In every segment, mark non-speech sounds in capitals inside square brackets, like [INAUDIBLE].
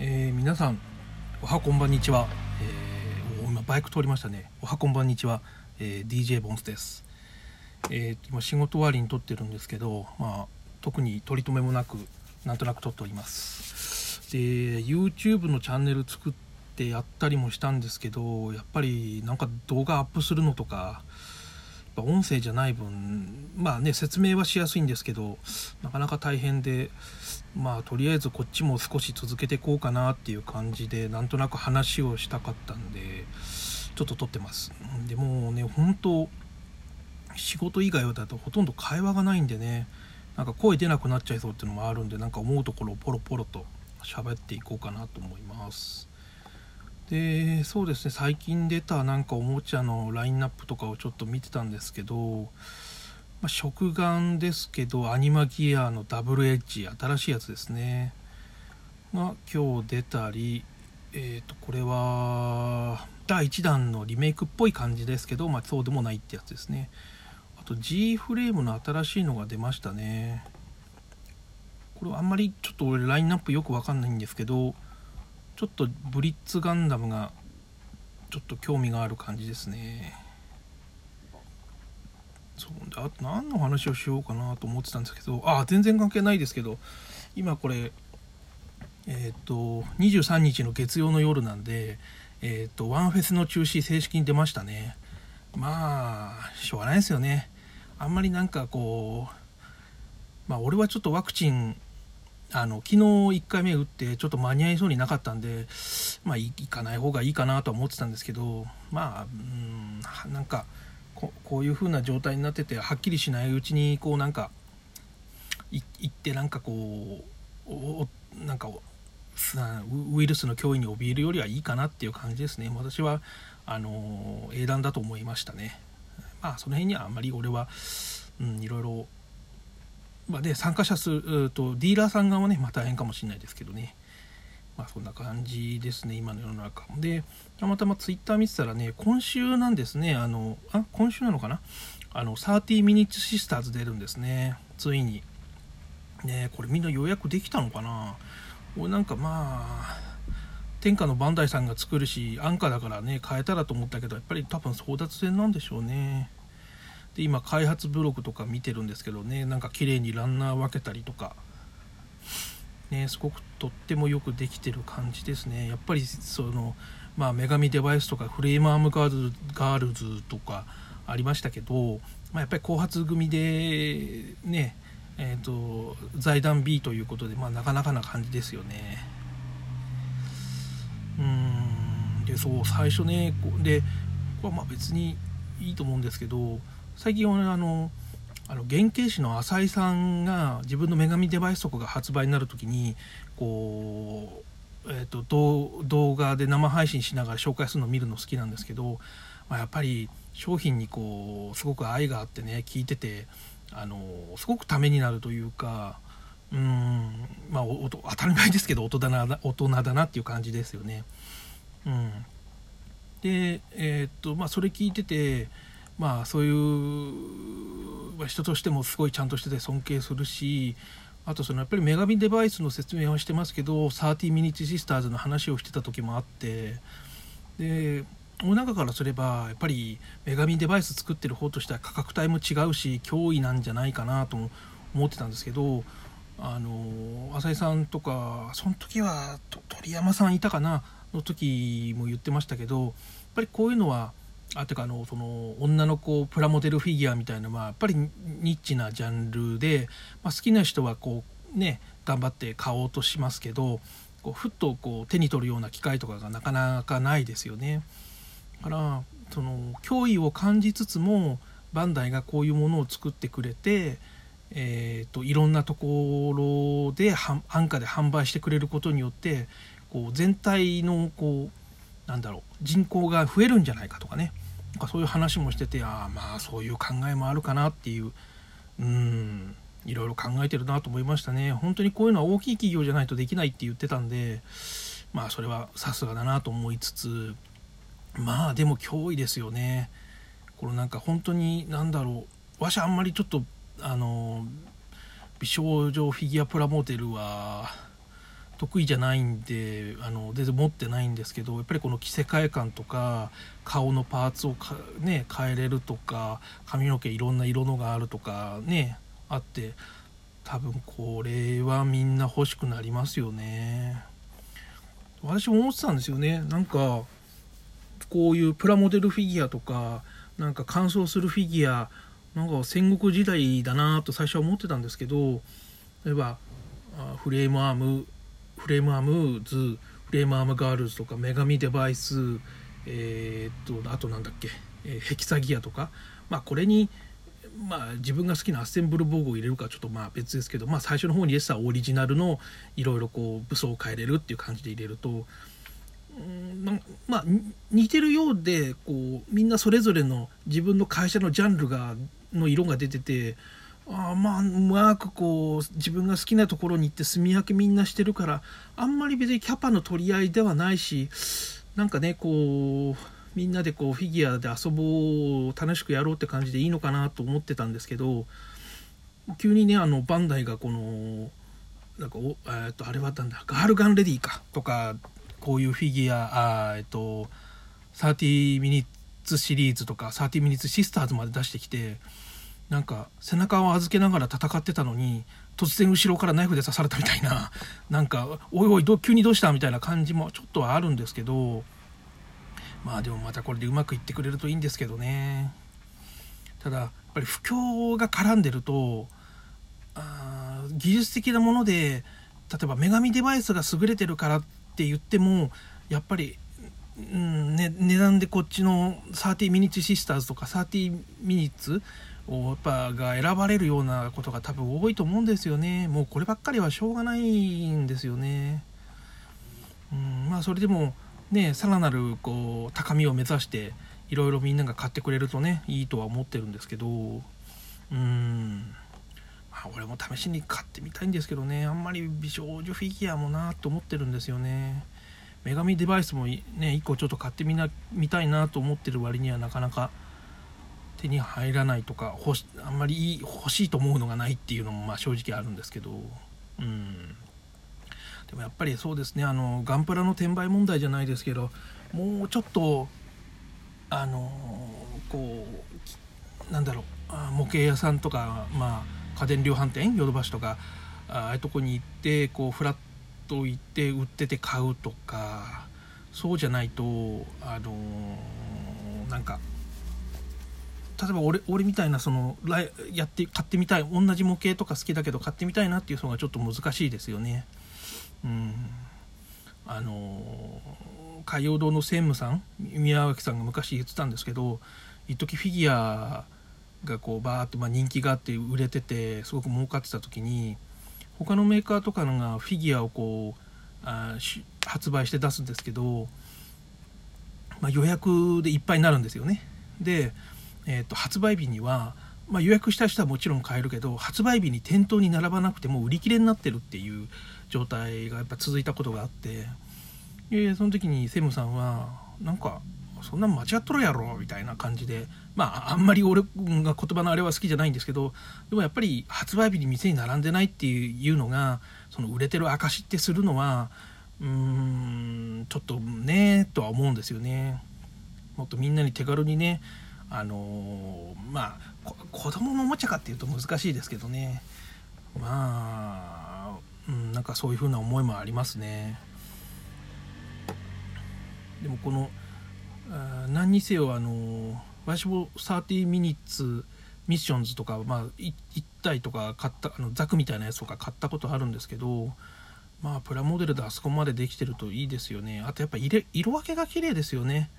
えー、皆さんおはこんばんにちは、えー、今バイク通りましたね。おはこんばんにちは、えー、DJ ボンスです、えー、今仕事終わりに撮ってるんですけどまあ特に取り留めもなくなんとなく撮っております。で YouTube のチャンネル作ってやったりもしたんですけどやっぱりなんか動画アップするのとか音声じゃない分まあね説明はしやすいんですけどなかなか大変でまあとりあえずこっちも少し続けていこうかなっていう感じでなんとなく話をしたかったんでちょっと撮ってます。でもうね本当仕事以外だとほとんど会話がないんでねなんか声出なくなっちゃいそうっていうのもあるんでなんか思うところをポロポロと喋っていこうかなと思います。でそうですね最近出たなんかおもちゃのラインナップとかをちょっと見てたんですけど、まあ、食玩ですけどアニマギアのダブルエッジ新しいやつですね。が今日出たりえっ、ー、とこれは第1弾のリメイクっぽい感じですけど、まあ、そうでもないってやつですね。あと G フレームの新しいのが出ましたね。これはあんまりちょっと俺ラインナップよくわかんないんですけどちょっとブリッツガンダムがちょっと興味がある感じですね。そうであと何の話をしようかなと思ってたんですけど。あ全然関係ないですけど。今これえっ、ー、と23日の月曜の夜なんでえっ、ー、とワンフェスの中止正式に出ましたね。まあしょうがないですよね。あんまりなんかこうまあ俺はちょっとワクチンあの昨日1回目打ってちょっと間に合いそうになかったんで、まあ、行かない方がいいかなとは思ってたんですけどまあうんなんかここういう風な状態になっててはっきりしないうちにこうなんか行ってなんかこうなんかウイルスの脅威に怯えるよりはいいかなっていう感じですね。私はあの英断だと思いましたね。まあその辺にはあんまり俺は、うん、いろいろまあね、参加者数とディーラーさん側はね、まあ、大変かもしれないですけどね、まあ、そんな感じですね、今の世の中。で、たまたまツイッター見てたらね、今週なんですね、あの、あ、今週なのかな？あの、30 Minutes Sisters 出るんですね、ついに。ねこれみんな予約できたのかな？俺なんかまあ、天下のバンダイさんが作るし、安価だからね、変えたらと思ったけど、やっぱり多分争奪戦なんでしょうね。で今開発ブログとか見てるんですけどねなんか綺麗にランナー分けたりとかねすごくとってもよくできてる感じですねやっぱりそのまあ女神デバイスとかフレームアームガールガールズとかありましたけど、まあ、やっぱり後発組でねえーと、財団 B ということで、まあ、なかなかな感じですよね。うんでそう最初ねでこれはまあ別にいいと思うんですけど最近俺あのあの原型師の浅井さんが自分の女神デバイスとかが発売になる時にこう、えーと、動画で生配信しながら紹介するのを見るの好きなんですけど、まあ、やっぱり商品にこうすごく愛があってね聞いててあのすごくためになるというかうんまあ当たり前ですけど大人だな大人だなっていう感じですよね。うん、でえっ、とまあそれ聞いててまあそういう人としてもすごいちゃんとしてて尊敬するしあとそのやっぱり女神デバイスの説明はしてますけど30ミニッチシスターズの話をしてた時もあってでお中からすればやっぱり女神デバイス作ってる方としては価格帯も違うし脅威なんじゃないかなと思ってたんですけどあの浅井さんとかその時は鳥山さんいたかなの時も言ってましたけどやっぱりこういうのはあてかあのその女の子プラモデルフィギュアみたいな、まあ、やっぱりニッチなジャンルで、まあ、好きな人はこうね頑張って買おうとしますけどこうふっとこう手に取るような機会とかがなかなかないですよね。だからその脅威を感じつつもバンダイがこういうものを作ってくれて、えーと、いろんなところで安価で販売してくれることによってこう全体のこうなんだろう人口が増えるんじゃないかとかね。なんかそういう話もしててああまあそういう考えもあるかなっていう。うんいろいろ考えてるなと思いましたね。本当にこういうのは大きい企業じゃないとできないって言ってたんでまあそれはさすがだなと思いつつまあでも脅威ですよね。このなんか本当に何だろうわしあんまりちょっとあの美少女フィギュアプラモデルは得意じゃないんであの全然持ってないんですけどやっぱりこの着せ替え感とか顔のパーツを、ね、変えれるとか髪の毛いろんな色のがあるとかねあって多分これはみんな欲しくなりますよね。私も思ってたんですよね。なんかこういうプラモデルフィギュアとかなんか乾燥するフィギュアなんか戦国時代だなと最初は思ってたんですけど例えばフレームアームフレームアームズフレームアームガールズとか女神デバイスえー、っとあとなんだっけ、え、ヘキサギアとかまあこれにまあ自分が好きなアッセンブルボーグを入れるかちょっとまあ別ですけど、まあ、最初の方に入れてたオリジナルのいろいろこう武装を変えれるっていう感じで入れるとうんまあ似てるようでこうみんなそれぞれの自分の会社のジャンルがの色が出ててあまあうまくこう自分が好きなところに行って住み分けみんなしてるからあんまり別にキャパの取り合いではないしなんかねこうみんなでこうフィギュアで遊ぼう楽しくやろうって感じでいいのかなと思ってたんですけど急にねあのバンダイがこのなんかお、えー、とあれはなんだ。ガールガンレディかとかこういうフィギュアあえっと30ミニッツシリーズとか30ミニッツシスターズまで出してきてなんか背中を預けながら戦ってたのに突然後ろからナイフで刺されたみたいな [LAUGHS] なんかおいおいど急にどうしたみたいな感じもちょっとはあるんですけどまあでもまたこれでうまくいってくれるといいんですけどね。ただやっぱり不況が絡んでるとあ技術的なもので例えば女神デバイスが優れてるからって言ってもやっぱりうんね、値段でこっちの30ミニッツシスターズとか30ミニッツやっぱが選ばれるようなことが多分多いと思うんですよね。もうこればっかりはしょうがないんですよね。うんまあそれでもねさらなるこう高みを目指していろいろみんなが買ってくれるとねいいとは思ってるんですけど。うん。まあ俺も試しに買ってみたいんですけどね。あんまり美少女フィギュアもなと思ってるんですよね。女神デバイスもね1個ちょっと買ってみな見たいなと思ってる割にはなかなか手に入らないとか欲しあんまり欲しいと思うのがないっていうのもまあ正直あるんですけどうん。でもやっぱりそうですねあのガンプラの転売問題じゃないですけどもうちょっとあのこうなんだろう模型屋さんとか、まあ、家電量販店ヨドバシとかああいうとこに行ってこうフラッと行って売ってて買うとかそうじゃないとあのなんか例えば俺俺みたいなそのやって買ってみたい同じ模型とか好きだけど買ってみたいなっていう人がちょっと難しいですよね。うんあの海洋堂の専務さん宮脇さんが昔言ってたんですけど一時フィギュアがこうバーってま人気があって売れててすごく儲かってた時に他のメーカーとかのがフィギュアをこうあ発売して出すんですけど、まあ、予約でいっぱいになるんですよね。で、えー、と発売日には、まあ、予約した人はもちろん買えるけど発売日に店頭に並ばなくても売り切れになってるっていう状態がやっぱ続いたことがあってでその時に専務さんはなんかそんなん間違っとるやろみたいな感じでまああんまり俺が言葉のあれは好きじゃないんですけどでもやっぱり発売日に店に並んでないっていうのがその売れてる証ってするのはうーんちょっとねとは思うんですよね。もっとみんなに手軽にねあの、まあ子供のおもちゃかっていうと難しいですけどね。まあ、うん、なんかそういう風な思いもありますね。でもこの何にせよあの私も30ミニッツミッションズとか、まあ、1体とか買ったあのザクみたいなやつとか買ったことあるんですけどまあプラモデルであそこまでできてるといいですよね。あとやっぱ色色分けが綺麗ですよね。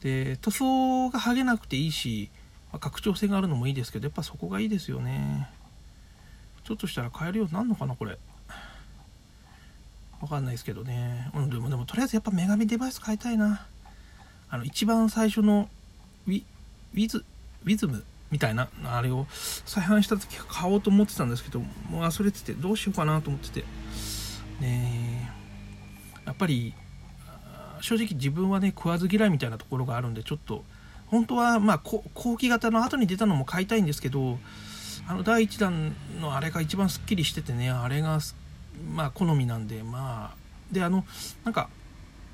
で塗装が剥げなくていいし、ま、拡張性があるのもいいですけどやっぱそこがいいですよね。ちょっとしたら買えるようになるのかなこれ。わかんないですけどね、うん、でもでもとりあえずやっぱ女神デバイス買いたいな。あの一番最初のウィウィズウィズムみたいなあれを再販した時買おうと思ってたんですけどもう忘れててどうしようかなと思ってて。ねやっぱり正直自分はね食わず嫌いみたいなところがあるんでちょっと本当はまあ後期型の後に出たのも買いたいんですけどあの第1弾のあれが一番すっきりしててねあれがまあ好みなんでまあであのなんか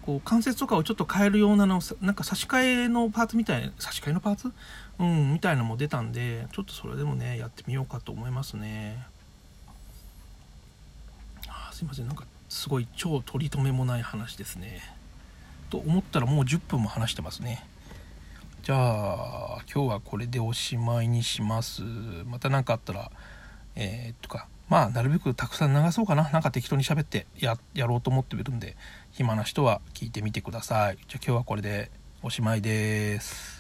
こう関節とかをちょっと変えるようなのなんか差し替えのパーツみたいな差し替えのパーツ？うんみたいなのも出たんでちょっとそれでもねやってみようかと思いますね。あすいません。なんかすごい超取り留めもない話ですね。と思ったらもう10分も話してますね。じゃあ今日はこれでおしまいにします。また何かあったらえー、っとかまあなるべくたくさん流そうかな。なんか適当に喋ってややろうと思ってるんで暇な人は聞いてみてください。じゃあ今日はこれでおしまいです。